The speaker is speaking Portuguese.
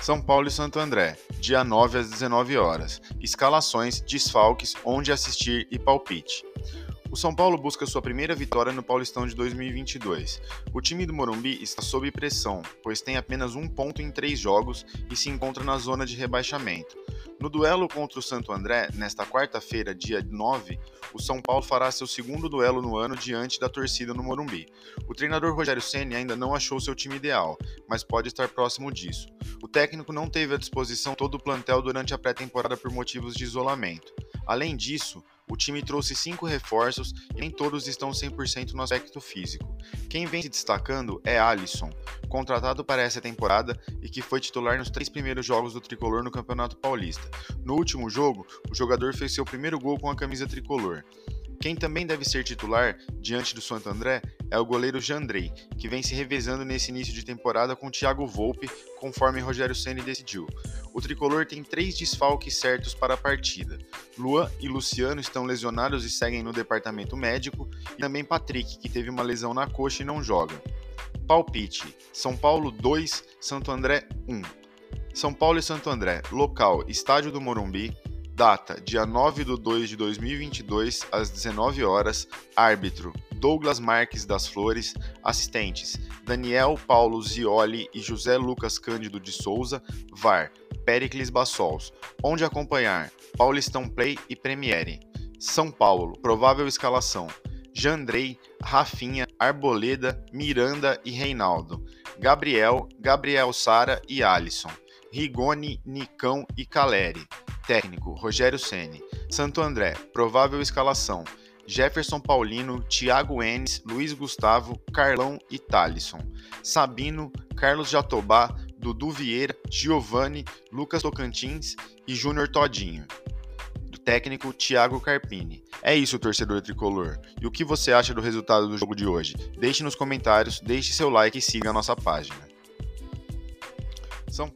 São Paulo e Santo André, dia 9 às 19 horas. Escalações, desfalques, onde assistir e palpite. O São Paulo busca sua primeira vitória no Paulistão de 2022. O time do Morumbi está sob pressão, pois tem apenas um ponto em três jogos e se encontra na zona de rebaixamento. No duelo contra o Santo André, nesta quarta-feira, dia 9, o São Paulo fará seu segundo duelo no ano diante da torcida no Morumbi. O treinador Rogério Ceni ainda não achou seu time ideal, mas pode estar próximo disso. O técnico não teve à disposição todo o plantel durante a pré-temporada por motivos de isolamento. Além disso, o time trouxe cinco reforços e nem todos estão 100% no aspecto físico. Quem vem se destacando é Alisson, contratado para essa temporada e que foi titular nos três primeiros jogos do tricolor no Campeonato Paulista. No último jogo, o jogador fez seu primeiro gol com a camisa tricolor. Quem também deve ser titular diante do Santo André é o goleiro Jandrei, que vem se revezando nesse início de temporada com Thiago Volpe, conforme Rogério Ceni decidiu. O tricolor tem três desfalques certos para a partida. Luan e Luciano estão lesionados e seguem no departamento médico, e também Patrick, que teve uma lesão na coxa e não joga. Palpite: São Paulo 2, Santo André 1. São Paulo e Santo André, local: Estádio do Morumbi, Data: dia 9 de 2 de 2022, às 19 horas. Árbitro: Douglas Marques das Flores. Assistentes: Daniel Paulo Zioli e José Lucas Cândido de Souza. VAR: Pericles Bassols. Onde acompanhar: Paulistão Play e Premiere. São Paulo: provável escalação: Jandrei, Rafinha, Arboleda, Miranda e Reinaldo. Gabriel, Gabriel Sara e Alisson. Rigoni, Nicão e Caleri. Técnico: Rogério Ceni. Santo André, provável escalação: Jefferson Paulino, Thiago Enes, Luiz Gustavo, Carlão e Talisson. Sabino, Carlos Jatobá, Dudu Vieira, Giovanni, Lucas Tocantins e Júnior Todinho. Do técnico Thiago Carpini. É isso, torcedor tricolor. E o que você acha do resultado do jogo de hoje? Deixe nos comentários, deixe seu like e siga a nossa página. São